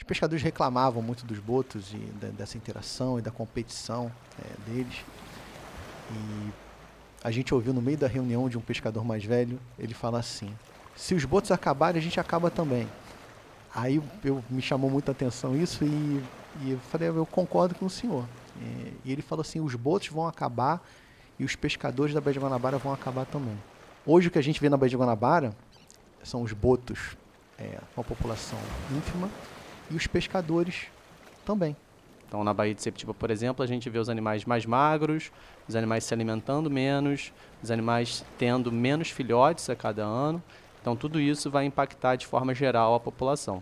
os pescadores reclamavam muito dos botos e da, dessa interação e da competição é, deles. E a gente ouviu no meio da reunião de um pescador mais velho, ele fala assim: se os botos acabarem, a gente acaba também. Aí eu, me chamou muita atenção isso e, e eu falei, eu concordo com o senhor. E, e ele falou assim, os botos vão acabar e os pescadores da Baía de Guanabara vão acabar também. Hoje o que a gente vê na Baía de Guanabara são os botos, é, uma população ínfima, e os pescadores também. Então, na Baía de Septiba, por exemplo, a gente vê os animais mais magros, os animais se alimentando menos, os animais tendo menos filhotes a cada ano. Então, tudo isso vai impactar de forma geral a população.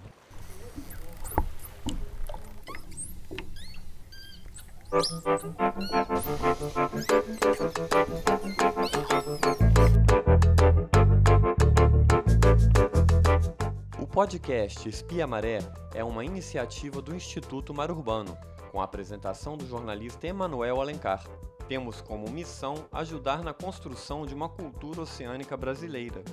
Podcast Espia Maré é uma iniciativa do Instituto Mar Urbano, com a apresentação do jornalista Emanuel Alencar. Temos como missão ajudar na construção de uma cultura oceânica brasileira,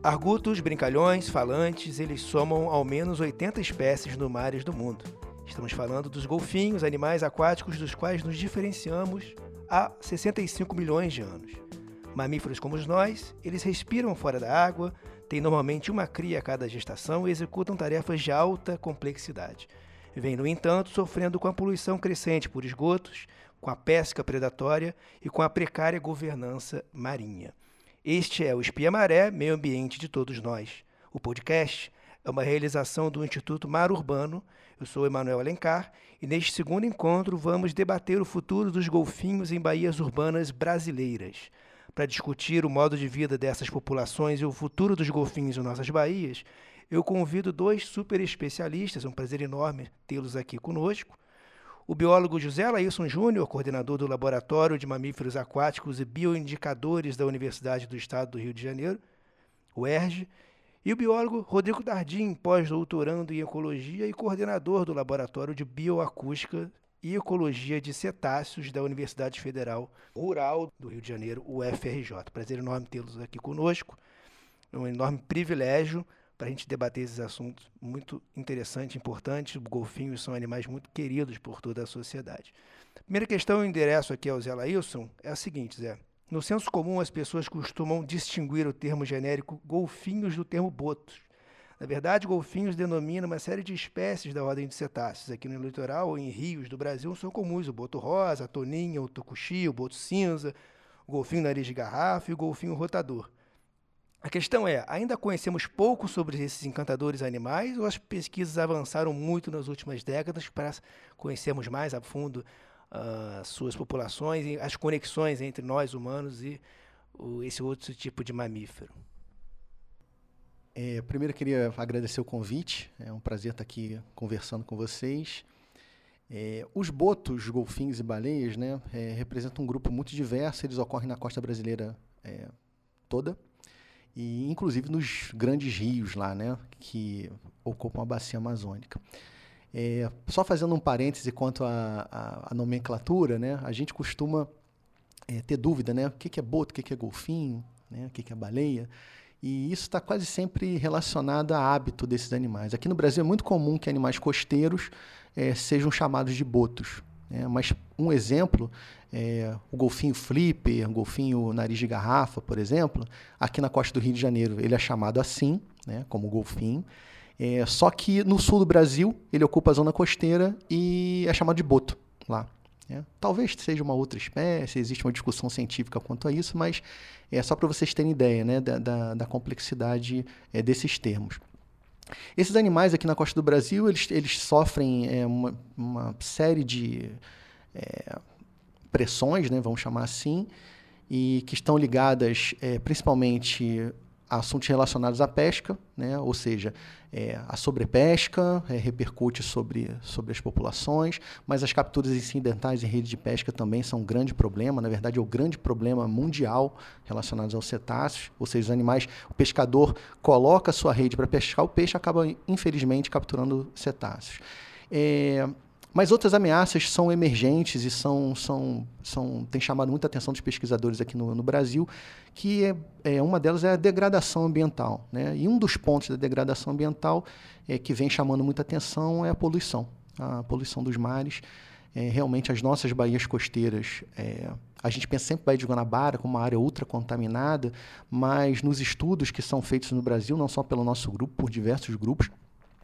Argutos, brincalhões, falantes, eles somam ao menos 80 espécies no mares do mundo. Estamos falando dos golfinhos, animais aquáticos dos quais nos diferenciamos há 65 milhões de anos. Mamíferos como nós, eles respiram fora da água, têm normalmente uma cria a cada gestação e executam tarefas de alta complexidade. Vêm, no entanto, sofrendo com a poluição crescente por esgotos, com a pesca predatória e com a precária governança marinha. Este é o Espia Maré, meio ambiente de todos nós. O podcast é uma realização do Instituto Mar Urbano. Eu sou Emanuel Alencar e neste segundo encontro vamos debater o futuro dos golfinhos em baías urbanas brasileiras. Para discutir o modo de vida dessas populações e o futuro dos golfinhos em nossas baías, eu convido dois super especialistas, é um prazer enorme tê-los aqui conosco. O biólogo José Laílson Júnior, coordenador do Laboratório de Mamíferos Aquáticos e Bioindicadores da Universidade do Estado do Rio de Janeiro, o ERJ, e o biólogo Rodrigo Dardim, pós-doutorando em Ecologia e coordenador do Laboratório de Bioacústica e Ecologia de Cetáceos da Universidade Federal Rural do Rio de Janeiro, UFRJ. Prazer enorme tê-los aqui conosco. É um enorme privilégio para a gente debater esses assuntos muito interessantes, importantes. Golfinhos são animais muito queridos por toda a sociedade. Primeira questão eu endereço aqui ao Zé Lailson é a seguinte, Zé. No senso comum, as pessoas costumam distinguir o termo genérico golfinhos do termo botos. Na verdade, golfinhos denominam uma série de espécies da ordem de cetáceos. Aqui no litoral ou em rios do Brasil são comuns o boto rosa, a toninha, o tucuxi, o boto cinza, o golfinho nariz de garrafa e o golfinho rotador. A questão é: ainda conhecemos pouco sobre esses encantadores animais ou as pesquisas avançaram muito nas últimas décadas para conhecermos mais a fundo uh, suas populações e as conexões entre nós humanos e esse outro tipo de mamífero? É, primeiro, queria agradecer o convite. É um prazer estar aqui conversando com vocês. É, os botos, golfinhos e baleias né, é, representam um grupo muito diverso. Eles ocorrem na costa brasileira é, toda e inclusive nos grandes rios lá, né, que ocupam a bacia amazônica. É, só fazendo um parêntese quanto à nomenclatura, né, a gente costuma é, ter dúvida, né, o que, que é boto, o que, que é golfinho, né, o que, que é baleia, e isso está quase sempre relacionado a hábito desses animais. Aqui no Brasil é muito comum que animais costeiros é, sejam chamados de botos, né? Mas um exemplo, é, o golfinho flipper, o golfinho nariz de garrafa, por exemplo, aqui na costa do Rio de Janeiro ele é chamado assim, né, como golfinho. É, só que no sul do Brasil ele ocupa a zona costeira e é chamado de boto lá. Né? Talvez seja uma outra espécie, existe uma discussão científica quanto a isso, mas é só para vocês terem ideia né, da, da, da complexidade é, desses termos. Esses animais aqui na costa do Brasil, eles, eles sofrem é, uma, uma, série de é, pressões, né, vamos chamar assim, e que estão ligadas é, principalmente assuntos relacionados à pesca, né? ou seja, é, a sobrepesca é, repercute sobre, sobre as populações, mas as capturas incidentais em rede de pesca também são um grande problema, na verdade é o grande problema mundial relacionado aos cetáceos, ou seja, os animais, o pescador coloca a sua rede para pescar, o peixe acaba infelizmente capturando cetáceos. É, mas outras ameaças são emergentes e são, são, são têm chamado muita atenção dos pesquisadores aqui no, no Brasil, que é, é, uma delas é a degradação ambiental. Né? E um dos pontos da degradação ambiental é, que vem chamando muita atenção é a poluição, a poluição dos mares. É, realmente as nossas baías costeiras, é, a gente pensa sempre Baía de Guanabara como uma área ultra contaminada, mas nos estudos que são feitos no Brasil, não só pelo nosso grupo, por diversos grupos,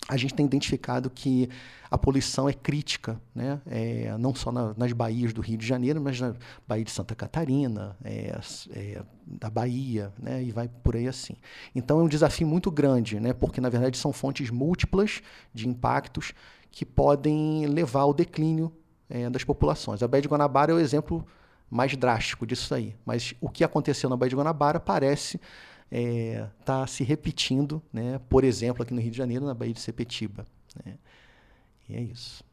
a gente tem identificado que a poluição é crítica, né? É, não só na, nas baías do Rio de Janeiro, mas na Baía de Santa Catarina, é, é, da Bahia, né? e vai por aí assim. Então é um desafio muito grande, né? porque na verdade são fontes múltiplas de impactos que podem levar ao declínio é, das populações. A Baía de Guanabara é o exemplo mais drástico disso aí, mas o que aconteceu na Baía de Guanabara parece está é, tá se repetindo, né? por exemplo, aqui no Rio de Janeiro, na Baía de Sepetiba. Né? E é isso.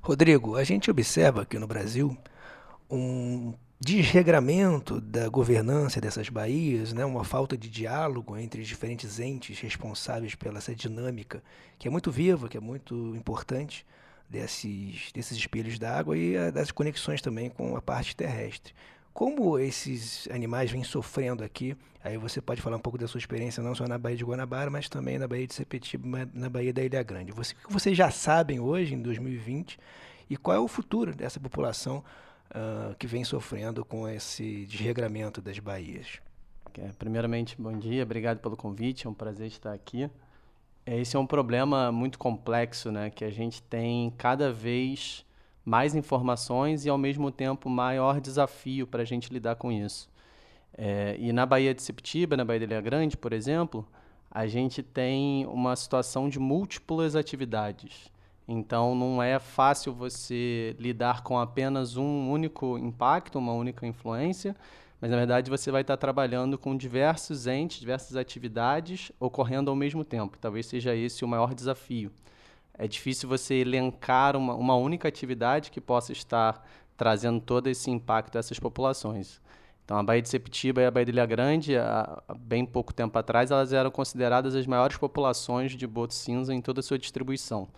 Rodrigo, a gente observa aqui no Brasil um desregramento da governança dessas baías, né? uma falta de diálogo entre diferentes entes responsáveis pela essa dinâmica, que é muito viva, que é muito importante, desses, desses espelhos d'água e a, das conexões também com a parte terrestre. Como esses animais vêm sofrendo aqui, aí você pode falar um pouco da sua experiência não só na Baía de Guanabara, mas também na Baía de Sepetiba, na Baía da Ilha Grande. Você, o que vocês já sabem hoje, em 2020, e qual é o futuro dessa população uh, que vem sofrendo com esse desregramento das baías? Primeiramente, bom dia, obrigado pelo convite, é um prazer estar aqui. Esse é um problema muito complexo, né, que a gente tem cada vez mais informações e, ao mesmo tempo, maior desafio para a gente lidar com isso. É, e na Baía de Septiba, na Baía de Ilha Grande, por exemplo, a gente tem uma situação de múltiplas atividades. Então, não é fácil você lidar com apenas um único impacto, uma única influência, mas na verdade você vai estar trabalhando com diversos entes, diversas atividades ocorrendo ao mesmo tempo. Talvez seja esse o maior desafio. É difícil você elencar uma, uma única atividade que possa estar trazendo todo esse impacto a essas populações. Então, a Baía de Sepetiba e a Baía de Ilha Grande, há bem pouco tempo atrás, elas eram consideradas as maiores populações de boto cinza em toda a sua distribuição.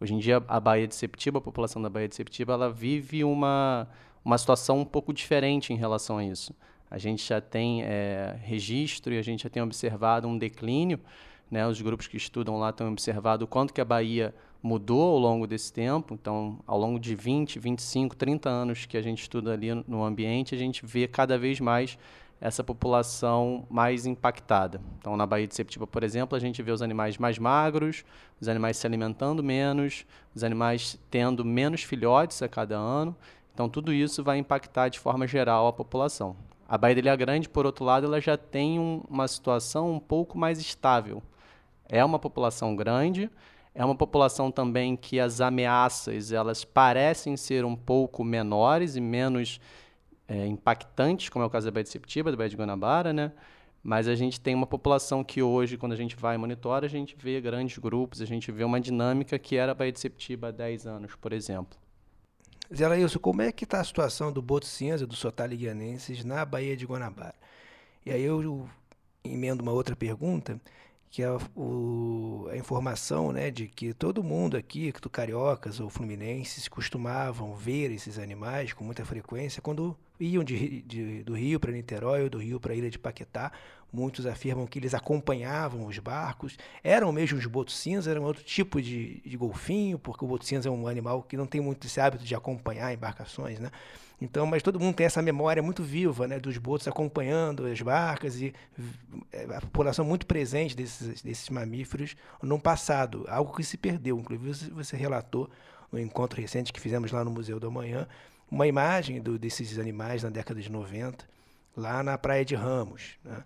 Hoje em dia, a Baía de Sepetiba, a população da Baía de Sepetiba, ela vive uma, uma situação um pouco diferente em relação a isso. A gente já tem é, registro e a gente já tem observado um declínio. Né? Os grupos que estudam lá têm observado o quanto que a Bahia mudou ao longo desse tempo. Então, ao longo de 20, 25, 30 anos que a gente estuda ali no ambiente, a gente vê cada vez mais essa população mais impactada. Então, na Baía de Septiba, por exemplo, a gente vê os animais mais magros, os animais se alimentando menos, os animais tendo menos filhotes a cada ano. Então, tudo isso vai impactar de forma geral a população. A Baía de Ilha Grande, por outro lado, ela já tem um, uma situação um pouco mais estável. É uma população grande, é uma população também que as ameaças elas parecem ser um pouco menores e menos é, impactantes, como é o caso da Baía de Septiba, da Baía de Guanabara, né? Mas a gente tem uma população que hoje, quando a gente vai e monitora, a gente vê grandes grupos, a gente vê uma dinâmica que era a Baía de Septiba há 10 anos, por exemplo. Zé Laílson, como é que está a situação do boto cinza do Sotaliguianenses na Baía de Guanabara? E aí eu emendo uma outra pergunta, que é o, a informação né, de que todo mundo aqui, do cariocas ou fluminenses, costumavam ver esses animais com muita frequência quando iam de, de, do Rio para Niterói ou do Rio para a Ilha de Paquetá. Muitos afirmam que eles acompanhavam os barcos, eram mesmo os botos cinza, eram outro tipo de, de golfinho, porque o boto cinza é um animal que não tem muito esse hábito de acompanhar embarcações, né? Então, mas todo mundo tem essa memória muito viva, né, dos botos acompanhando as barcas e é, a população muito presente desses, desses mamíferos no passado, algo que se perdeu. Inclusive, você relatou no encontro recente que fizemos lá no Museu do Amanhã, uma imagem do, desses animais na década de 90, lá na Praia de Ramos. Né?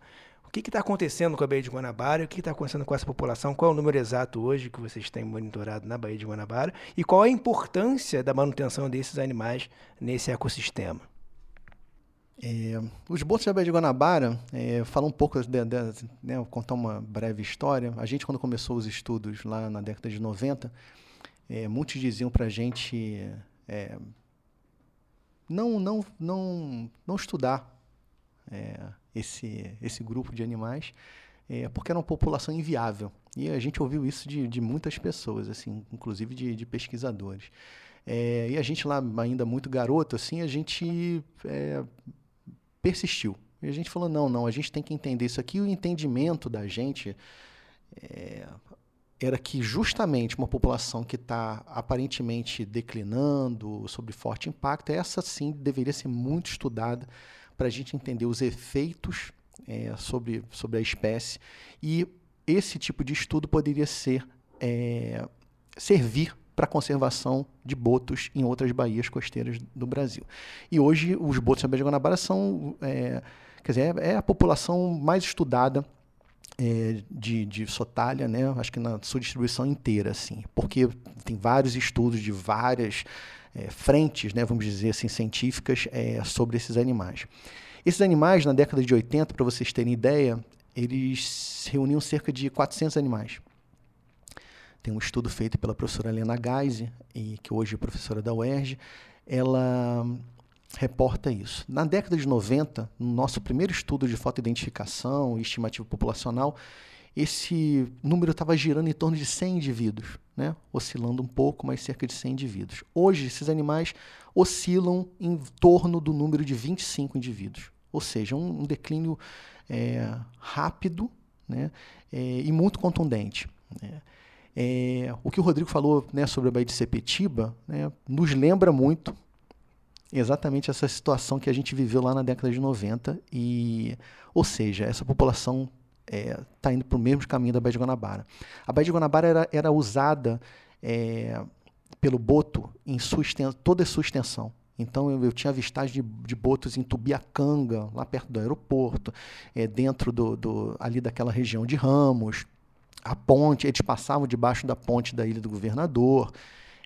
Que está acontecendo com a Baía de Guanabara o que está acontecendo com essa população? Qual é o número exato hoje que vocês têm monitorado na Baía de Guanabara? E qual a importância da manutenção desses animais nesse ecossistema? É, os botos da Baía de Guanabara, é, falar um pouco, de, de, né, vou contar uma breve história. A gente, quando começou os estudos lá na década de 90, é, muitos diziam para a gente é, não, não, não, não estudar é, esse, esse grupo de animais, é, porque era uma população inviável. E a gente ouviu isso de, de muitas pessoas, assim, inclusive de, de pesquisadores. É, e a gente lá, ainda muito garoto, assim, a gente é, persistiu. E a gente falou, não, não, a gente tem que entender isso aqui. O entendimento da gente é, era que justamente uma população que está aparentemente declinando, sob forte impacto, essa sim deveria ser muito estudada para a gente entender os efeitos é, sobre, sobre a espécie. E esse tipo de estudo poderia ser é, servir para a conservação de botos em outras baías costeiras do Brasil. E hoje os botos na Baía de Guanabara são, é, quer dizer, é a população mais estudada é, de, de sotalha, né? acho que na sua distribuição inteira, assim, porque tem vários estudos de várias é, frentes, né, vamos dizer assim, científicas é, sobre esses animais. Esses animais, na década de 80, para vocês terem ideia, eles reuniam cerca de 400 animais. Tem um estudo feito pela professora Helena Geise, e que hoje é professora da UERJ, ela reporta isso. Na década de 90, no nosso primeiro estudo de fotoidentificação e estimativa populacional, esse número estava girando em torno de 100 indivíduos, né? oscilando um pouco, mas cerca de 100 indivíduos. Hoje, esses animais oscilam em torno do número de 25 indivíduos, ou seja, um, um declínio é, rápido né? É, e muito contundente. Né? É, o que o Rodrigo falou né, sobre a Baía de Sepetiba né, nos lembra muito exatamente essa situação que a gente viveu lá na década de 90. E, ou seja, essa população está é, indo para o mesmo caminho da Baía de Guanabara. A Baía de Guanabara era, era usada é, pelo boto em toda a sua extensão. Então eu, eu tinha avistagem de, de, botos em Tubiacanga, lá perto do aeroporto, é, dentro do, do, ali daquela região de Ramos. A ponte, eles passavam debaixo da ponte da Ilha do Governador.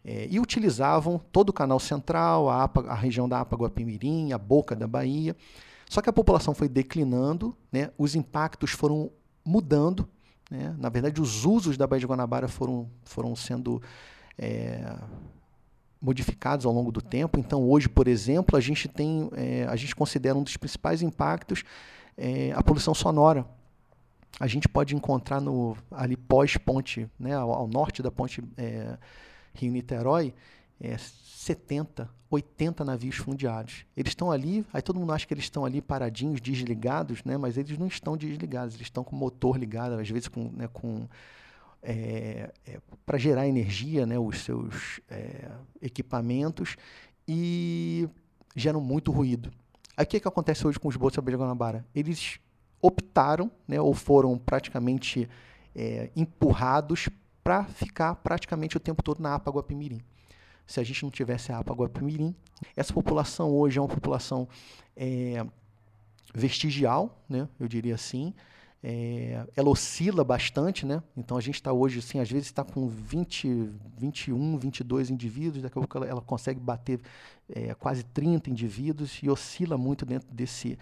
É, e utilizavam todo o canal central, a, APA, a região da Apaguapimirim, a boca da Bahia. Só que a população foi declinando, né, os impactos foram mudando. Né, na verdade, os usos da Baía de Guanabara foram, foram sendo é, modificados ao longo do tempo. Então, hoje, por exemplo, a gente tem, é, a gente considera um dos principais impactos é, a poluição sonora. A gente pode encontrar no ali pós-ponte, né, ao, ao, norte da ponte Rio-Niterói, 70, 80 navios fundiários. Eles estão ali, aí todo mundo acha que eles estão ali paradinhos, desligados, né? mas eles não estão desligados, eles estão com o motor ligado, às vezes com, né, com é, é, para gerar energia, né, os seus é, equipamentos, e geram muito ruído. Aí o que, que acontece hoje com os botos de Guanabara? Eles optaram, né, ou foram praticamente é, empurrados para ficar praticamente o tempo todo na APA Guapimirim. Se a gente não tivesse a APA Guapimirim, essa população hoje é uma população é, vestigial, né, eu diria assim, é, ela oscila bastante, né? Então a gente está hoje, assim, às vezes está com 20, 21, 22 indivíduos, daqui a pouco ela, ela consegue bater é, quase 30 indivíduos e oscila muito dentro desse,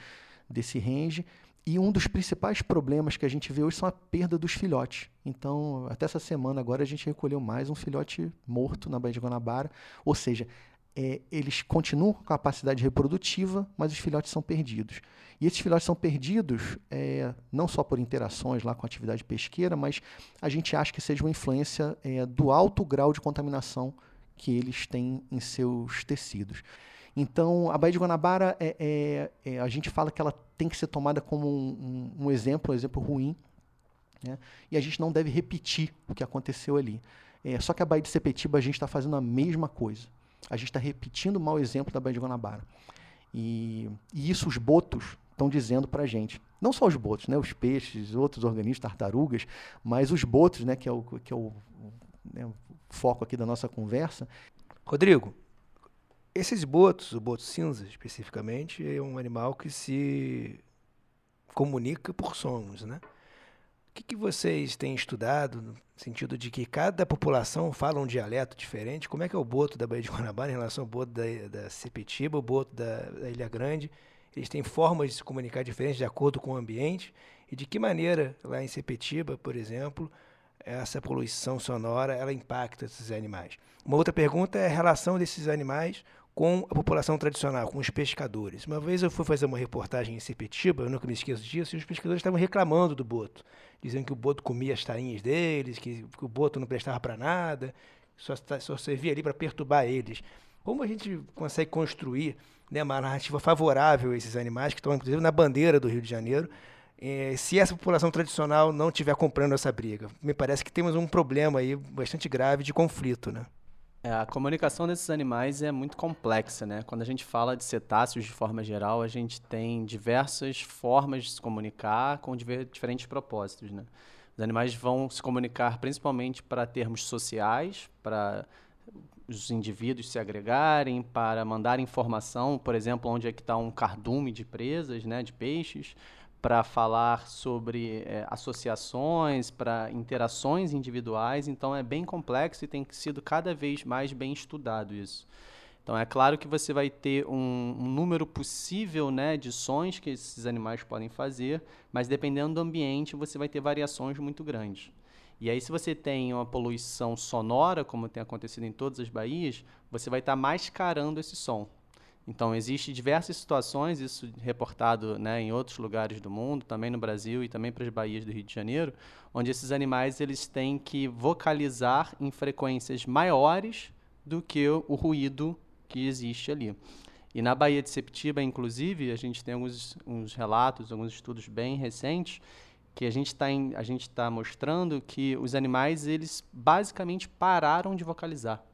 desse range. E um dos principais problemas que a gente vê hoje são a perda dos filhotes. Então, até essa semana agora a gente recolheu mais um filhote morto na Baía de Guanabara. Ou seja, é, eles continuam com capacidade reprodutiva, mas os filhotes são perdidos. E esses filhotes são perdidos é, não só por interações lá com a atividade pesqueira, mas a gente acha que seja uma influência é, do alto grau de contaminação que eles têm em seus tecidos. Então, a Baía de Guanabara, é, é, é, a gente fala que ela tem que ser tomada como um, um, um exemplo, um exemplo ruim, né? e a gente não deve repetir o que aconteceu ali. É, só que a Baía de Sepetiba, a gente está fazendo a mesma coisa. A gente está repetindo o mau exemplo da Baía de Guanabara. E, e isso os botos estão dizendo para a gente. Não só os botos, né? os peixes, outros organismos, tartarugas, mas os botos, né? que é o, que é o, né? o foco aqui da nossa conversa. Rodrigo, esses botos, o boto cinza especificamente, é um animal que se comunica por sons, né? O que, que vocês têm estudado no sentido de que cada população fala um dialeto diferente? Como é que é o boto da Baía de Guanabara em relação ao boto da, da Sepetiba, o boto da, da Ilha Grande? Eles têm formas de se comunicar diferentes de acordo com o ambiente? E de que maneira, lá em Sepetiba, por exemplo, essa poluição sonora ela impacta esses animais? Uma outra pergunta é a relação desses animais com a população tradicional, com os pescadores. Uma vez eu fui fazer uma reportagem em Sepetiba, eu nunca me esqueço disso, e os pescadores estavam reclamando do boto, dizendo que o boto comia as tainhas deles, que, que o boto não prestava para nada, só, só servia ali para perturbar eles. Como a gente consegue construir né, uma narrativa favorável a esses animais que estão, inclusive, na bandeira do Rio de Janeiro, eh, se essa população tradicional não estiver comprando essa briga? Me parece que temos um problema aí bastante grave de conflito, né? É, a comunicação desses animais é muito complexa, né? Quando a gente fala de cetáceos de forma geral, a gente tem diversas formas de se comunicar com diferentes propósitos, né? Os animais vão se comunicar principalmente para termos sociais, para os indivíduos se agregarem, para mandar informação, por exemplo, onde é que está um cardume de presas, né, de peixes, para falar sobre é, associações, para interações individuais. Então é bem complexo e tem sido cada vez mais bem estudado isso. Então é claro que você vai ter um, um, número possível né, de sons que esses animais podem fazer, mas dependendo do ambiente você vai ter variações muito grandes. E aí, se você tem uma poluição sonora, como tem acontecido em todas as baías, você vai estar tá mascarando esse som. Então, existem diversas situações, isso reportado né, em outros lugares do mundo, também no Brasil e também para as baías do Rio de Janeiro, onde esses animais eles têm que vocalizar em frequências maiores do que o, ruído que existe ali. E na Baía de Septiba, inclusive, a gente tem alguns uns relatos, alguns estudos bem recentes, que a gente está tá mostrando que os animais eles basicamente pararam de vocalizar.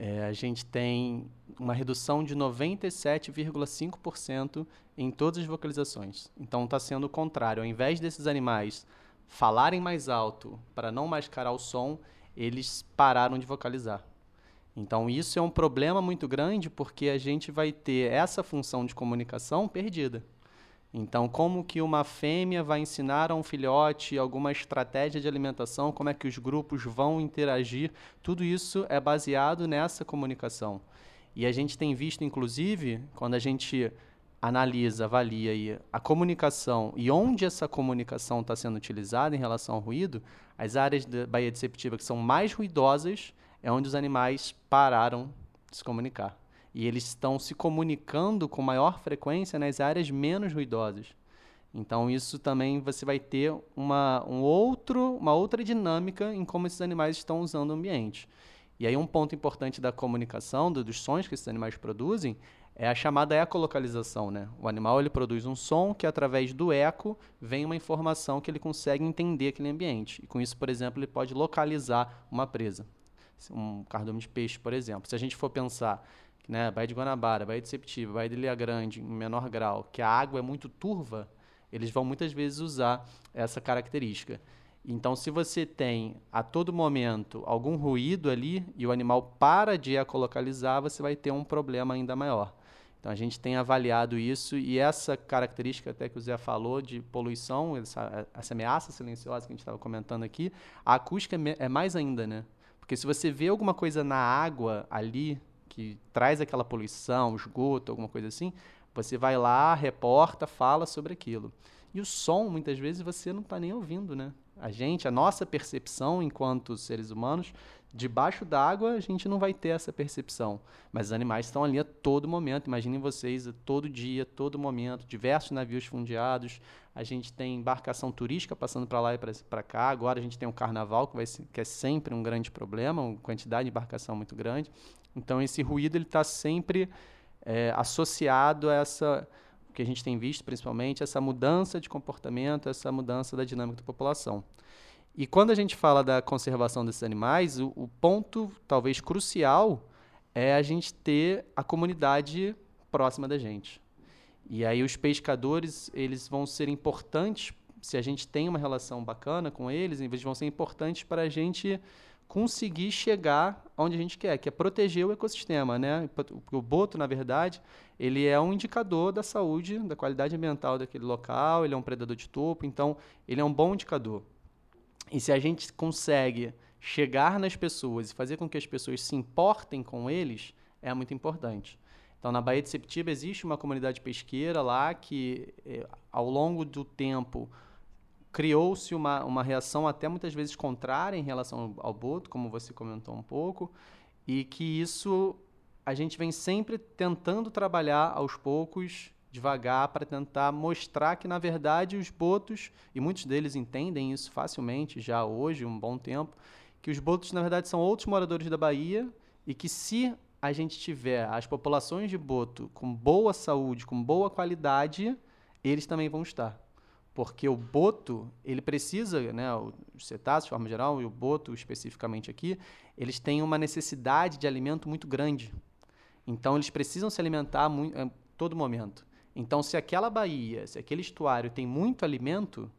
É, a gente tem uma redução de 97,5% em todas as vocalizações. Então está sendo o contrário. Ao invés desses animais falarem mais alto para não mascarar o som, eles pararam de vocalizar. Então isso é um problema muito grande porque a gente vai ter essa função de comunicação perdida. Então, como que uma fêmea vai ensinar a um filhote alguma estratégia de alimentação, como é que os grupos vão interagir, tudo isso é baseado nessa comunicação. E a gente tem visto, inclusive, quando a gente analisa, avalia a comunicação e onde essa comunicação está sendo utilizada em relação ao ruído, as áreas da Baía de Septiba que são mais ruidosas é onde os animais pararam de se comunicar e eles estão se comunicando com maior frequência nas áreas menos ruidosas. Então isso também você vai ter uma, um outro, uma outra dinâmica em como esses animais estão usando o ambiente. E aí um ponto importante da comunicação, do, dos sons que esses animais produzem, é a chamada ecolocalização. Né? O animal ele produz um som que, através do eco, vem uma informação que ele consegue entender aquele ambiente. E com isso, por exemplo, ele pode localizar uma presa. Um cardume de peixe, por exemplo. Se a gente for pensar né, Baía de Guanabara, Baía de Septiba, Baía de Ilha Grande, em menor grau, que a água é muito turva, eles vão muitas vezes usar essa característica. Então, se você tem a todo momento algum ruído ali e o animal para de ecolocalizar, você vai ter um problema ainda maior. Então, a gente tem avaliado isso e essa característica até que o Zé falou de poluição, essa, essa ameaça silenciosa que a gente estava comentando aqui, a acústica é, é mais ainda, né? Porque se você vê alguma coisa na água ali, que traz aquela poluição, esgoto, alguma coisa assim, você vai lá, reporta, fala sobre aquilo. E o som, muitas vezes, você não está nem ouvindo, né? A gente, a nossa percepção enquanto seres humanos, debaixo d'água a gente não vai ter essa percepção. Mas os animais estão ali a todo momento. Imaginem vocês, todo dia, todo momento, diversos navios fundeados. A gente tem embarcação turística passando para lá e para cá. Agora a gente tem um carnaval, que, vai que é sempre um grande problema, uma quantidade de embarcação muito grande. Então esse ruído ele está sempre é, associado a essa o que a gente tem visto principalmente essa mudança de comportamento, essa mudança da dinâmica da população. E quando a gente fala da conservação desses animais, o, o ponto talvez crucial é a gente ter a comunidade próxima da gente. E aí os pescadores eles vão ser importantes se a gente tem uma relação bacana com eles, eles vão ser importantes para a gente conseguir chegar onde a gente quer, que é proteger o ecossistema, né? O boto, na verdade, ele é um indicador da saúde, da qualidade ambiental daquele local, ele é um predador de topo, então ele é um bom indicador. E se a gente consegue chegar nas pessoas e fazer com que as pessoas se importem com eles, é muito importante. Então, na Baía de Septiba existe uma comunidade pesqueira lá que, eh, ao longo do tempo, criou-se uma, uma reação até muitas vezes contrária em relação ao, Boto, como você comentou um pouco, e que isso a gente vem sempre tentando trabalhar aos poucos, devagar, para tentar mostrar que, na verdade, os botos, e muitos deles entendem isso facilmente já hoje, um bom tempo, que os botos, na verdade, são outros moradores da Bahia e que se a gente tiver as populações de boto com boa saúde, com boa qualidade, eles também vão estar. Porque o boto, ele precisa, né, os cetáceos de forma geral e o boto especificamente aqui, eles têm uma necessidade de alimento muito grande. Então eles precisam se alimentar a todo momento. Então se aquela baía, se aquele estuário tem muito alimento,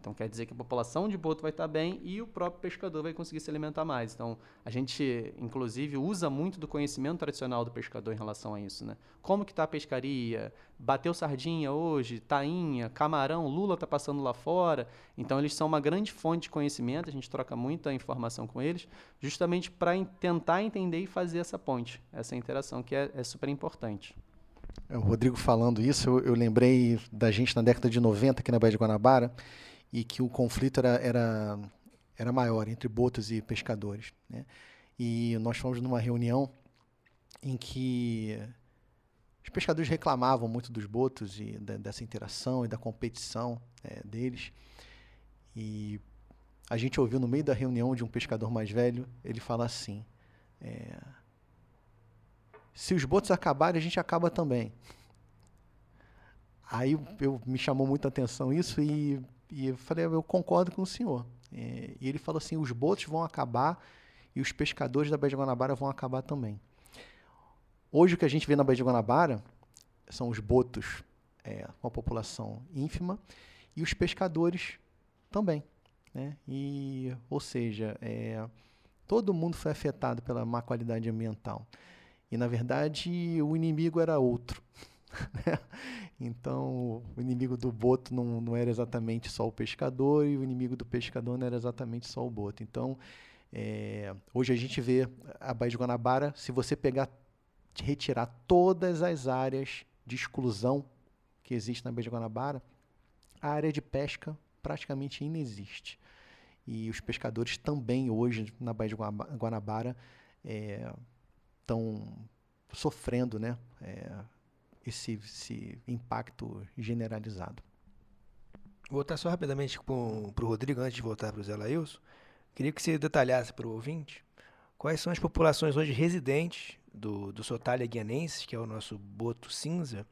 então quer dizer que a população de boto vai estar bem e o próprio pescador vai conseguir se alimentar mais. Então a gente, inclusive, usa muito do conhecimento tradicional do pescador em relação a isso, né? Como que está a pescaria? Bateu sardinha hoje? Tainha? Camarão? Lula está passando lá fora? Então eles são uma grande fonte de conhecimento. A gente troca muita informação com eles, justamente para tentar entender e fazer essa ponte, essa interação que é, é super importante. É, o Rodrigo falando isso, eu, eu lembrei da gente na década de 90 aqui na Baía de Guanabara e que o conflito era, era, era maior entre botos e pescadores. Né? E nós fomos numa reunião em que os pescadores reclamavam muito dos botos e da, dessa interação e da competição é, deles. E a gente ouviu no meio da reunião de um pescador mais velho, ele fala assim: é, se os botos acabarem, a gente acaba também. Aí eu, me chamou muita atenção isso e e eu falei, eu concordo com o senhor. É, e ele falou assim, os botos vão acabar e os pescadores da Baía de Guanabara vão acabar também. Hoje o que a gente vê na Baía de Guanabara são os botos é, com a população ínfima e os pescadores também. Né? E, ou seja, é, todo mundo foi afetado pela má qualidade ambiental. E, na verdade, o inimigo era outro. Então, o inimigo do boto não, não era exatamente só o pescador e o inimigo do pescador não era exatamente só o boto. Então, é, hoje a gente vê a Baía de Guanabara, se você pegar, retirar todas as áreas de exclusão que existe na Baía de Guanabara, a área de pesca praticamente inexiste. E os pescadores também hoje na Baía de Guanabara estão é, sofrendo né, é, esse, esse impacto generalizado. Voltar só rapidamente para o Rodrigo, antes de voltar para o Zé Lailson. Queria que você detalhasse para o ouvinte quais são as populações hoje residentes do, do Sotália guianense, que é o nosso boto cinza,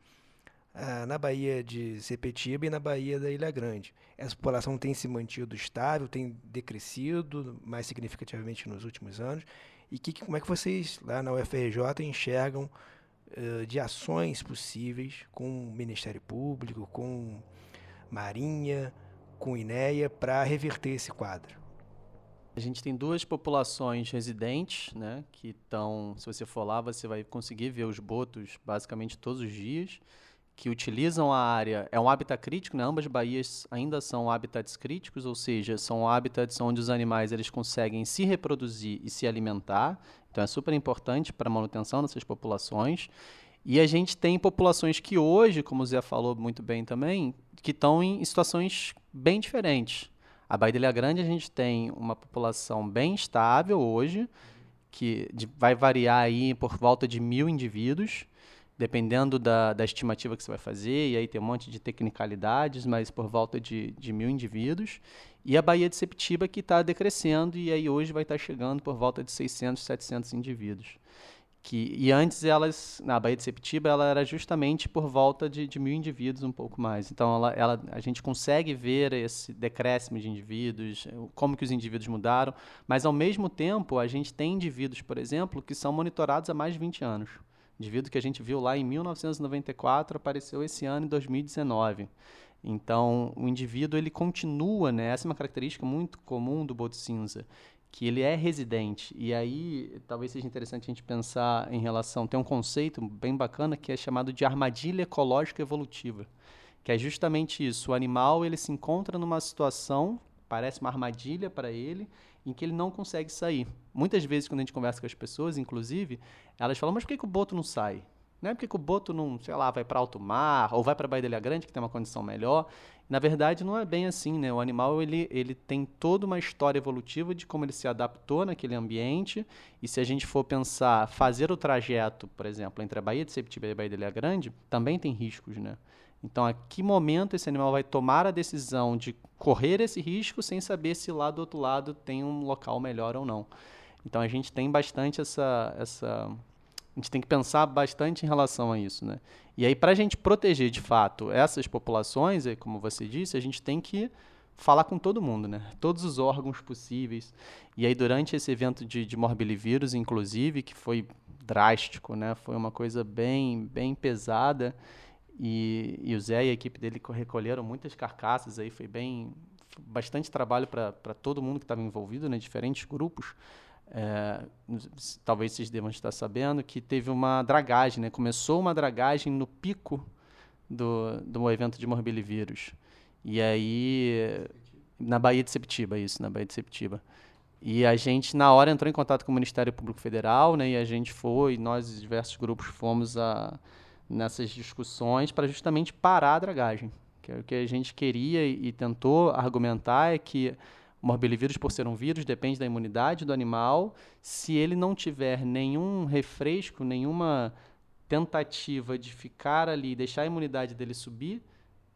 ah, na Baía de Sepetiba e na Baía da Ilha Grande. Essa população tem se mantido estável, tem decrescido mais significativamente nos últimos anos. E que, como é que vocês lá na UFRJ enxergam uh, de ações possíveis com o Ministério Público, com Marinha, com INEA, para reverter esse quadro? A gente tem duas populações residentes, né, que estão, se você for lá, você vai conseguir ver os botos basicamente todos os dias, que utilizam a área, é um habitat crítico, né, ambas baías ainda são habitats críticos, ou seja, são habitats onde os animais eles conseguem se reproduzir e se alimentar, então é super importante para a manutenção dessas populações. E a gente tem populações que hoje, como o Zé falou muito bem também, que estão em situações bem diferentes. A Baía de Ilha Grande a gente tem uma população bem estável hoje, que vai variar aí por volta de mil indivíduos, dependendo da, da estimativa que você vai fazer, e aí tem um monte de tecnicalidades, mas por volta de, de mil indivíduos. E a Baía de Septiba que está decrescendo e aí hoje vai estar tá chegando por volta de 600, 700 indivíduos. Que, e antes elas, na Baía de Septiba, ela era justamente por volta de, de mil indivíduos, um pouco mais. Então ela, ela, a gente consegue ver esse decréscimo de indivíduos, como que os indivíduos mudaram, mas ao mesmo tempo a gente tem indivíduos, por exemplo, que são monitorados há mais de 20 anos. Indivíduo que a gente viu lá em 1994 apareceu esse ano em 2019. Então, o indivíduo ele continua, né? Essa é uma característica muito comum do boto cinza, que ele é residente. E aí, talvez seja interessante a gente pensar em relação, tem um conceito bem bacana que é chamado de armadilha ecológica evolutiva, que é justamente isso. O animal ele se encontra numa situação, parece uma armadilha para ele, em que ele não consegue sair. Muitas vezes, quando a gente conversa com as pessoas, inclusive, elas falam: mas por que, que o boto não sai? Não é porque o boto não, sei lá, vai para alto mar ou vai para a Baía da Ilha Grande, que tem uma condição melhor. Na verdade, não é bem assim, né? O animal ele, ele tem toda uma história evolutiva de como ele se adaptou naquele ambiente. E se a gente for pensar, fazer o trajeto, por exemplo, entre a Baía de Sepetiba e a Baía da Ilha Grande, também tem riscos, né? Então, a que momento esse animal vai tomar a decisão de correr esse risco sem saber se lá do outro lado tem um local melhor ou não? Então, a gente tem bastante essa, essa a gente tem que pensar bastante em relação a isso, né? E aí, para a gente proteger de fato essas populações, como você disse, a gente tem que falar com todo mundo, né? Todos os órgãos possíveis. E aí, durante esse evento de, de morbilivírus, inclusive, que foi drástico, né? Foi uma coisa bem, bem pesada. E, e o Zé e a equipe dele recolheram muitas carcaças aí, foi bem bastante trabalho para todo mundo que estava envolvido, né? Diferentes grupos. É, talvez vocês devam estar sabendo que teve uma dragagem, né? Começou uma dragagem no pico do, do evento de morbilivírus. E aí na Baía de Septiba, isso, na Baía de Septiba. E a gente na hora entrou em contato com o Ministério Público Federal, né? E a gente foi, nós diversos grupos fomos a nessas discussões para justamente parar a dragagem. Que é o que a gente queria e, tentou argumentar é que o morbilivírus, por ser um vírus, depende da imunidade do animal. Se ele não tiver nenhum refresco, nenhuma tentativa de ficar ali e deixar a imunidade dele subir,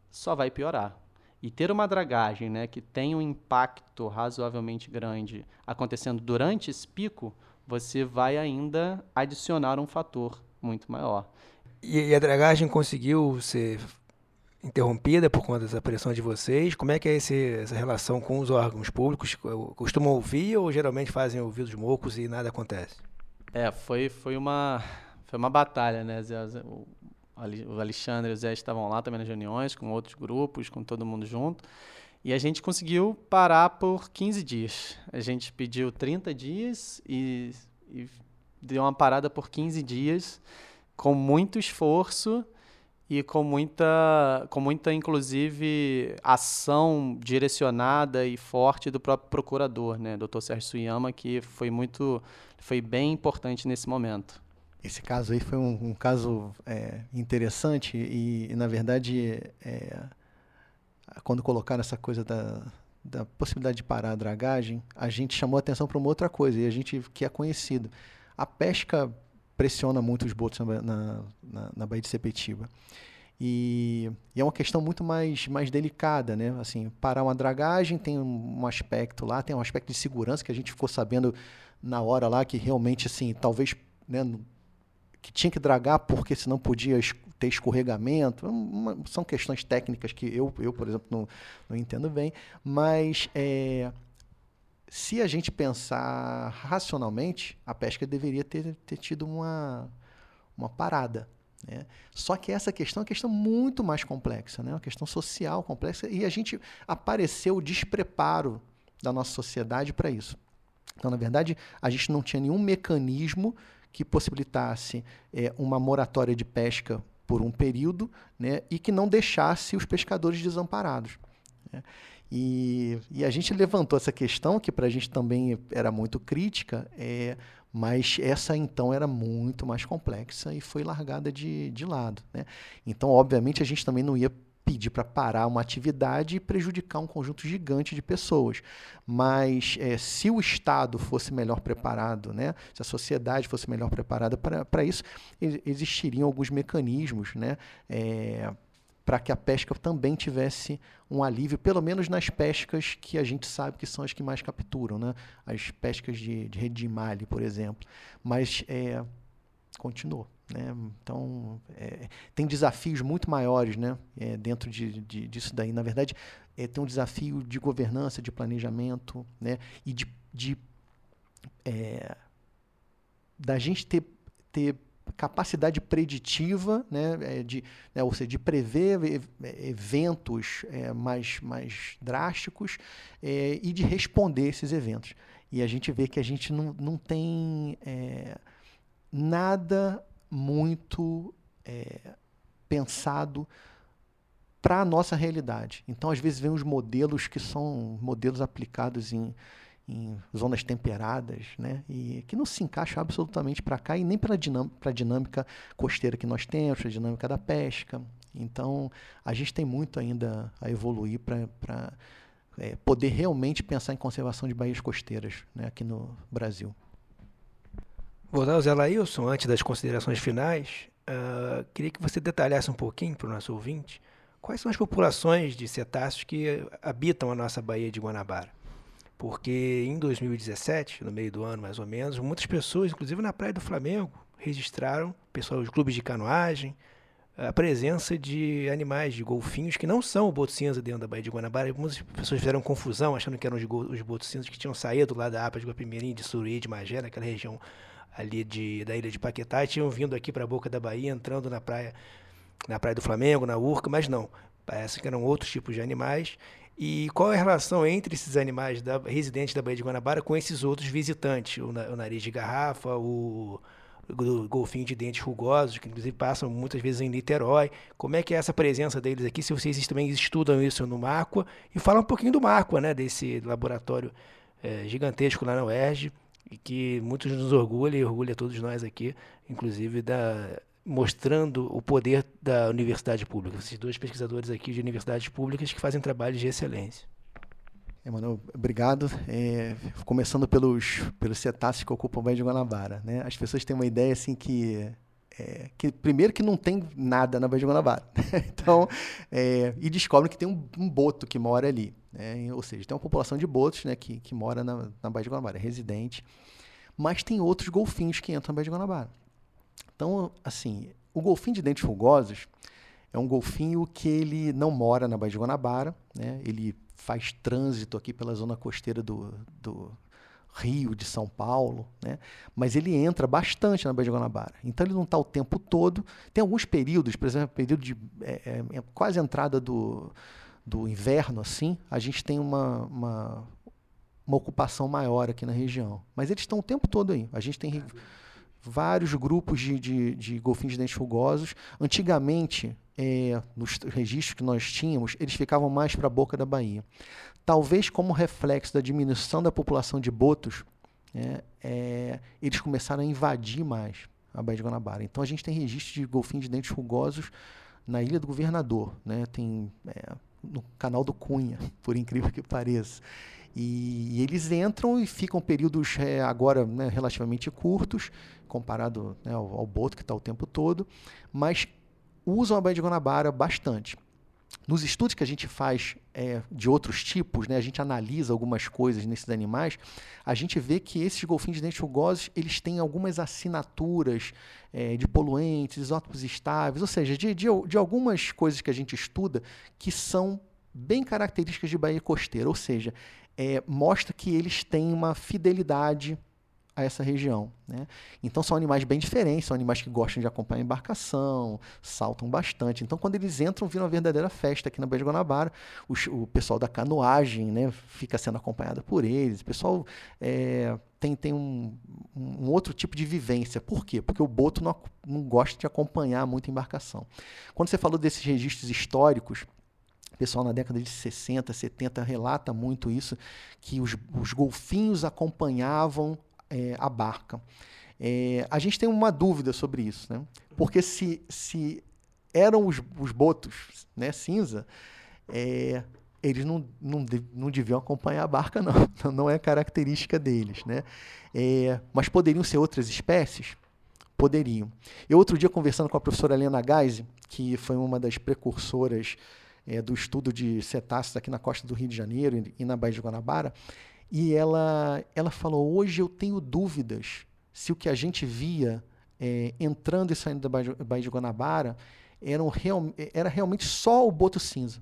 só vai piorar. E ter uma dragagem né, que tem um impacto razoavelmente grande acontecendo durante esse pico, você vai ainda adicionar um fator muito maior. E, a dragagem conseguiu ser interrompida por conta da pressão de vocês? Como é que é esse, essa relação com os órgãos públicos? Costumam ouvir ou geralmente fazem ouvidos mocos e nada acontece? É, foi, foi, uma, foi uma batalha, né, Zé? O, Alexandre e o Zé estavam lá também nas reuniões, com outros grupos, com todo mundo junto. E a gente conseguiu parar por 15 dias. A gente pediu 30 dias e, e deu uma parada por 15 dias, com muito esforço e com muita, com muita inclusive ação direcionada e forte do próprio procurador, né, Dr. Sérgio Suyama, que foi muito, foi bem importante nesse momento. Esse caso aí foi um, um caso é, interessante e, e, na verdade, é, quando colocaram essa coisa da, da possibilidade de parar a dragagem, a gente chamou a atenção para uma outra coisa e a gente que é conhecido. A pesca pressiona muito os botos na, na, na Baía de Sepetiba. E, e, é uma questão muito mais, mais delicada, né? Assim, parar uma dragagem tem um aspecto lá, tem um aspecto de segurança que a gente ficou sabendo na hora lá que realmente, assim, talvez, né, que tinha que dragar porque senão podia ter escorregamento. Uma, são questões técnicas que eu, eu por exemplo, não, não entendo bem, mas é, se a gente pensar racionalmente, a pesca deveria ter, ter tido uma, uma parada. Né? Só que essa questão é uma questão muito mais complexa, né? uma questão social complexa, e a gente apareceu o despreparo da nossa sociedade para isso. Então, na verdade, a gente não tinha nenhum mecanismo que possibilitasse é, uma moratória de pesca por um período né? e que não deixasse os pescadores desamparados. Né? E, e a gente levantou essa questão, que para a gente também era muito crítica, é, mas essa então era muito mais complexa e foi largada de, de lado. Né? Então, obviamente, a gente também não ia pedir para parar uma atividade e prejudicar um conjunto gigante de pessoas. Mas é, se o Estado fosse melhor preparado, né, se a sociedade fosse melhor preparada para isso, existiriam alguns mecanismos né, é, para que a pesca também tivesse um alívio, pelo menos nas pescas que a gente sabe que são as que mais capturam, né? as pescas de, de rede de malha, por exemplo. Mas é, continuou. Né? Então, é, tem desafios muito maiores né? É, dentro de, de, disso daí. Na verdade, é, tem um desafio de governança, de planejamento né? e de, de é, da gente ter, ter capacidade preditiva, né, é, de, né, ou seja, de prever eventos é, mais, mais drásticos é, e de responder esses eventos. E a gente vê que a gente não, não tem é, nada muito é, pensado para a nossa realidade. Então, às vezes, vem os modelos que são modelos aplicados em em zonas temperadas, né? E que não se encaixa absolutamente para cá e nem para a dinâmica costeira que nós temos, para a dinâmica da pesca. Então, a gente tem muito ainda a evoluir para é, poder realmente pensar em conservação de baías costeiras né, aqui no Brasil. Voltar ao Zé Lailson, antes das considerações finais, uh, queria que você detalhasse um pouquinho para o nosso ouvinte quais são as populações de cetáceos que habitam a nossa Baía de Guanabara? Porque em 2017, no meio do ano mais ou menos, muitas pessoas, inclusive na Praia do Flamengo, registraram, pessoal, os clubes de canoagem, a presença de animais, de golfinhos, que não são o boto cinza dentro da Baía de Guanabara. Algumas pessoas fizeram confusão, achando que eram os, os botos cinzas que tinham saído lá da APA de Guapimirim, de Suruí, de Magé, naquela região ali de, da ilha de Paquetá, e tinham vindo aqui para a boca da Bahia, entrando na praia, na praia do Flamengo, na Urca, mas não. Parece que eram outros tipos de animais. E qual é a relação entre esses animais da, residentes da Baía de Guanabara com esses outros visitantes? O, o nariz de garrafa, o, o golfinho de dentes rugosos, que inclusive passam muitas vezes em Niterói. Como é que é essa presença deles aqui? Se vocês também estudam isso no Macua. E fala um pouquinho do Macua, né? Desse laboratório é, gigantesco lá na UERJ, e que muitos nos orgulha e orgulha todos nós aqui, inclusive da, mostrando o poder da universidade pública. Esses dois pesquisadores aqui de universidades públicas que fazem trabalhos de excelência. Emanuel, obrigado. É, começando pelos, pelos cetáceos que ocupam o Baía de Guanabara. Né? As pessoas têm uma ideia assim que, é, que primeiro que não tem nada na Baía de Guanabara. Né? então, é, e descobrem que tem um, um boto que mora ali. Né? Ou seja, tem uma população de botos né, que, que mora na, na Baía de Guanabara, é residente. Mas tem outros golfinhos que entram na Baía de Guanabara. Então, assim, o golfinho de dentes rugosos é um golfinho que ele não mora na Baía de Guanabara, né? ele faz trânsito aqui pela zona costeira do, do Rio, de São Paulo, né? mas ele entra bastante na Baía de Guanabara. Então ele não está o tempo todo. Tem alguns períodos, por exemplo, período de é, é, é, quase entrada do, do inverno, assim, a gente tem uma, uma, uma ocupação maior aqui na região. Mas eles estão o tempo todo aí. A gente tem vários grupos de, de, de golfinhos de dentes rugosos. Antigamente, é, nos registros que nós tínhamos, eles ficavam mais para a boca da Bahia. Talvez como reflexo da diminuição da população de botos, é, é, eles começaram a invadir mais a Baía de Guanabara. Então a gente tem registro de golfinhos de dentes rugosos na Ilha do Governador, né? tem é, no canal do Cunha, por incrível que pareça. E, eles entram e ficam períodos é, agora né, relativamente curtos, comparado né, ao, ao boto que está o tempo todo, mas usam a Baía de Guanabara bastante. Nos estudos que a gente faz é, de outros tipos, né, a gente analisa algumas coisas nesses animais, a gente vê que esses golfinhos de dentes rugosos eles têm algumas assinaturas é, de poluentes, isótopos estáveis, ou seja, de, de, de algumas coisas que a gente estuda que são bem características de Baía costeira, ou seja, é, mostra que eles têm uma fidelidade a essa região. Né? Então são animais bem diferentes, são animais que gostam de acompanhar a embarcação, saltam bastante. Então quando eles entram, vira uma verdadeira festa aqui na Baía de Guanabara. O, pessoal da canoagem né, fica sendo acompanhado por eles. O pessoal é, tem, tem um, um, outro tipo de vivência. Por quê? Porque o boto não, não gosta de acompanhar muito a embarcação. Quando você falou desses registros históricos, pessoal na década de 60, 70 relata muito isso, que os, os golfinhos acompanhavam é, a barca. É, a gente tem uma dúvida sobre isso, né? porque se, se eram os, os botos né, cinza, é, eles não, não, não deviam acompanhar a barca, não. Não é característica deles. Né? É, mas poderiam ser outras espécies? Poderiam. Eu, outro dia, conversando com a professora Helena Geise, que foi uma das precursoras é, do estudo de cetáceos aqui na costa do Rio de Janeiro e, na Baía de Guanabara. E ela, ela falou: hoje eu tenho dúvidas se o que a gente via é, entrando e saindo da Baía de, Guanabara eram real, era realmente só o boto cinza.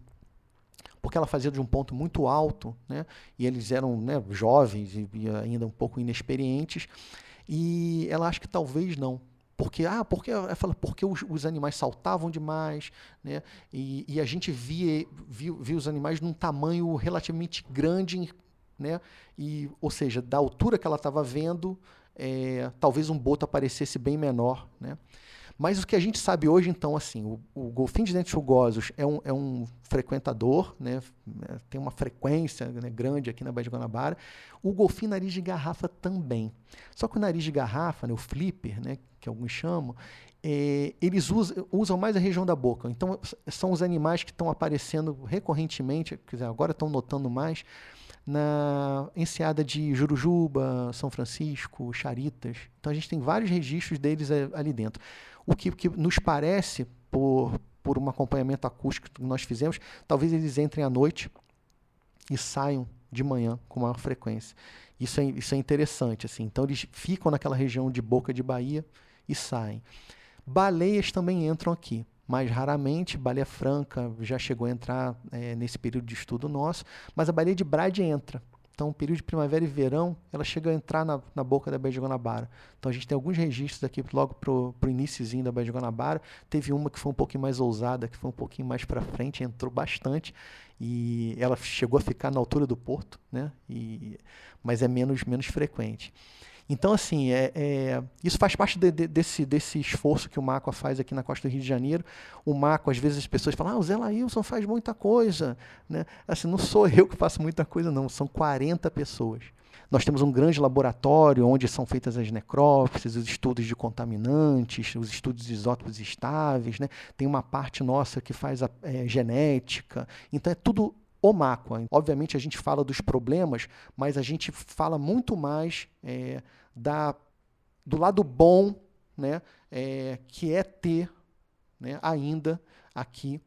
Porque ela fazia de um ponto muito alto, né? e eles eram né, jovens e ainda um pouco inexperientes, e ela acha que talvez não, porque, ah, porque, fala, porque os, os animais saltavam demais, né? E, e a gente via, via, via, os animais num tamanho relativamente grande, né? E, ou seja, da altura que ela estava vendo, é, talvez um boto aparecesse bem menor, né? Mas o que a gente sabe hoje, então, assim, o, o golfinho de dentes rugosos é um, é um frequentador, né? É, tem uma frequência né, grande aqui na Baía de Guanabara. O golfinho nariz de garrafa também. Só que o nariz de garrafa, né, o flipper, né, que alguns chamam, é, eles usam, usam, mais a região da boca. Então, são os animais que estão aparecendo recorrentemente, dizer, agora estão notando mais, na enseada de Jurujuba, São Francisco, Charitas. Então, a gente tem vários registros deles ali dentro. O que, que nos parece, por, por um acompanhamento acústico que nós fizemos, talvez eles entrem à noite e saiam de manhã com maior frequência. Isso é, isso é interessante. Assim. Então, eles ficam naquela região de boca de Bahia e saem. Baleias também entram aqui, mais raramente. Baleia franca já chegou a entrar é, nesse período de estudo nosso, mas a baleia de Brade entra. Então, período de primavera e verão, ela chega a entrar na, na boca da Baía de Guanabara. Então, a gente tem alguns registros aqui logo para o iníciozinho da Baía de Guanabara. Teve uma que foi um pouquinho mais ousada, que foi um pouquinho mais para frente, entrou bastante. E ela chegou a ficar na altura do porto, né? E, mas é menos, menos frequente. Então, assim, é, é, isso faz parte de, de, desse, desse esforço que o Maco faz aqui na costa do Rio de Janeiro. O Maco, às vezes, as pessoas falam, ah, o Zé Laílson faz muita coisa. Né? Assim, não sou eu que faço muita coisa, não. São 40 pessoas. Nós temos um grande laboratório onde são feitas as necrópsias, os estudos de contaminantes, os estudos de isótopos estáveis. Né? Tem uma parte nossa que faz a é, genética. Então, é tudo o. Obviamente a gente fala dos problemas, mas a gente fala muito mais é, da, do lado bom, né, é, que é ter né, ainda aqui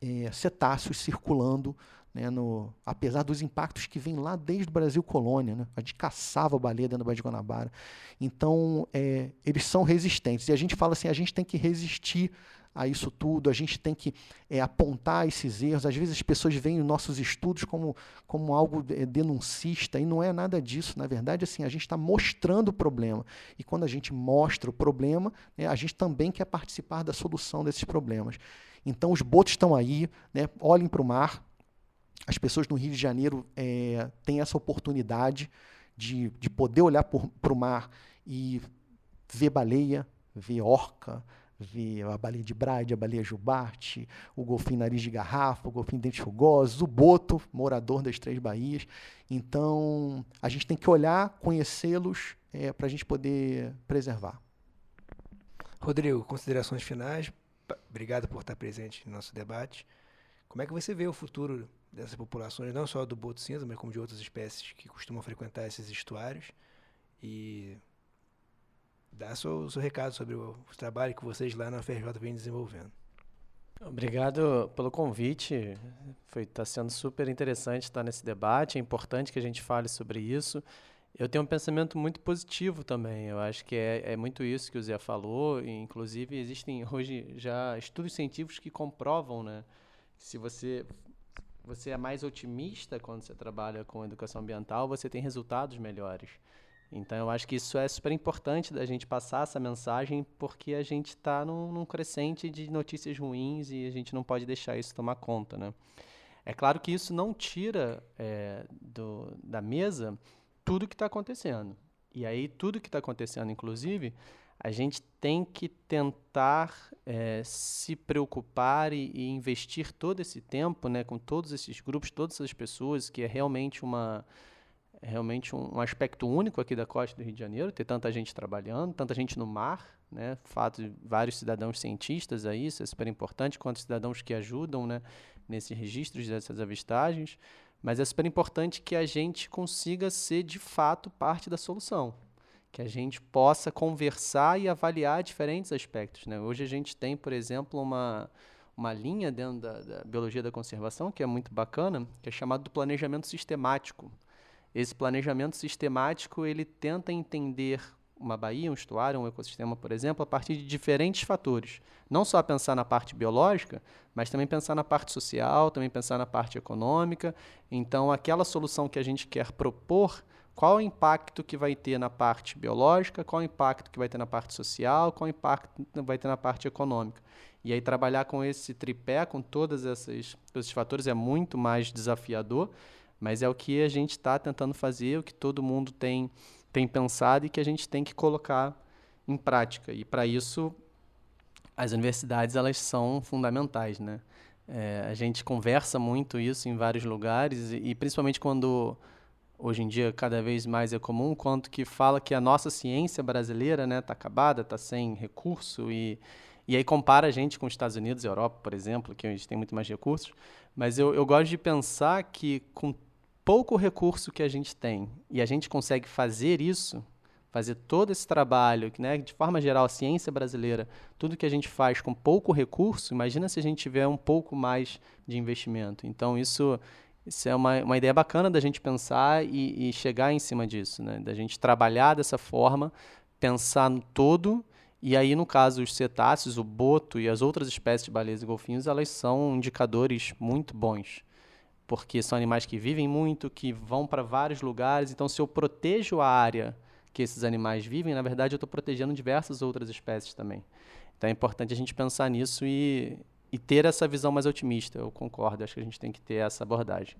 é, cetáceos circulando, né, no, apesar dos impactos que vêm lá desde o Brasil colônia. Né, a gente caçava baleia dentro do Baía de Guanabara. Então, é, eles são resistentes. E a gente fala assim, a gente tem que resistir a isso tudo, a gente tem que é, apontar esses erros. Às vezes as pessoas veem os nossos estudos como, como algo é, denuncista, e não é nada disso. Na verdade, assim, a gente está mostrando o problema. E quando a gente mostra o problema, né, a gente também quer participar da solução desses problemas. Então, os botos estão aí, né, olhem para o mar. As pessoas no Rio de Janeiro é, têm essa oportunidade de, de poder olhar para o mar e ver baleia, ver orca, ver a baleia de Bride, a baleia jubarte, o golfinho nariz de garrafa, o golfinho dente rugosos, o boto, morador das Três Baías. Então, a gente tem que olhar, conhecê-los, é, para a gente poder preservar. Rodrigo, considerações finais. Obrigado por estar presente no nosso debate. Como é que você vê o futuro dessas populações, não só do boto cinza, mas como de outras espécies que costumam frequentar esses estuários? E dá seu, seu recado sobre o, o, trabalho que vocês lá na FRJ vêm desenvolvendo. Obrigado pelo convite. Está sendo super interessante estar nesse debate. É importante que a gente fale sobre isso. Eu tenho um pensamento muito positivo também. Eu acho que é, é muito isso que o Zé falou. E, inclusive, existem hoje já estudos científicos que comprovam, né? Se você você é mais otimista quando você trabalha com educação ambiental, você tem resultados melhores. Então, eu acho que isso é super importante da gente passar essa mensagem, porque a gente está num, num, crescente de notícias ruins e a gente não pode deixar isso tomar conta, né? É claro que isso não tira é, do, da mesa tudo que está acontecendo. E aí, tudo que está acontecendo, inclusive, a gente tem que tentar é, se preocupar e, e, investir todo esse tempo né, com todos esses grupos, todas essas pessoas, que é realmente uma realmente um, um, aspecto único aqui da costa do Rio de Janeiro, ter tanta gente trabalhando, tanta gente no mar, né? Fato de vários cidadãos cientistas aí, isso é super importante, quanto cidadãos que ajudam, né? Nesses registros dessas avistagens, mas é super importante que a gente consiga ser de fato parte da solução, que a gente possa conversar e avaliar diferentes aspectos, né? Hoje a gente tem, por exemplo, uma uma linha dentro da, da biologia da conservação que é muito bacana, que é chamado do planejamento sistemático esse planejamento sistemático ele tenta entender uma baía, um estuário, um ecossistema, por exemplo, a partir de diferentes fatores. Não só pensar na parte biológica, mas também pensar na parte social, também pensar na parte econômica. Então, aquela solução que a gente quer propor, qual o impacto que vai ter na parte biológica, qual o impacto que vai ter na parte social, qual o impacto que vai ter na parte econômica. E aí trabalhar com esse tripé, com todos esses, esses fatores, é muito mais desafiador, mas é o que a gente está tentando fazer, o que todo mundo tem, tem pensado e que a gente tem que colocar em prática. E para isso, as universidades elas são fundamentais, né? É, a gente conversa muito isso em vários lugares e, e, principalmente quando hoje em dia cada vez mais é comum, quanto que fala que a nossa ciência brasileira né está acabada, está sem recurso e e aí compara a gente com os Estados Unidos e Europa, por exemplo, que a gente tem muito mais recursos. Mas eu, eu gosto de pensar que com pouco recurso que a gente tem e a gente consegue fazer isso, fazer todo esse trabalho, que, né, de forma geral, a ciência brasileira, tudo que a gente faz com pouco recurso, imagina se a gente tiver um pouco mais de investimento. Então, isso, isso é uma, uma ideia bacana da gente pensar e, e chegar em cima disso, né? da gente trabalhar dessa forma, pensar no todo e aí, no caso, os cetáceos, o boto e as outras espécies de baleias e golfinhos, elas são indicadores muito bons. Porque são animais que vivem muito, que vão para vários lugares. Então, se eu protejo a área que esses animais vivem, na verdade, eu estou protegendo diversas outras espécies também. Então, é importante a gente pensar nisso e, e ter essa visão mais otimista. Eu concordo, acho que a gente tem que ter essa abordagem.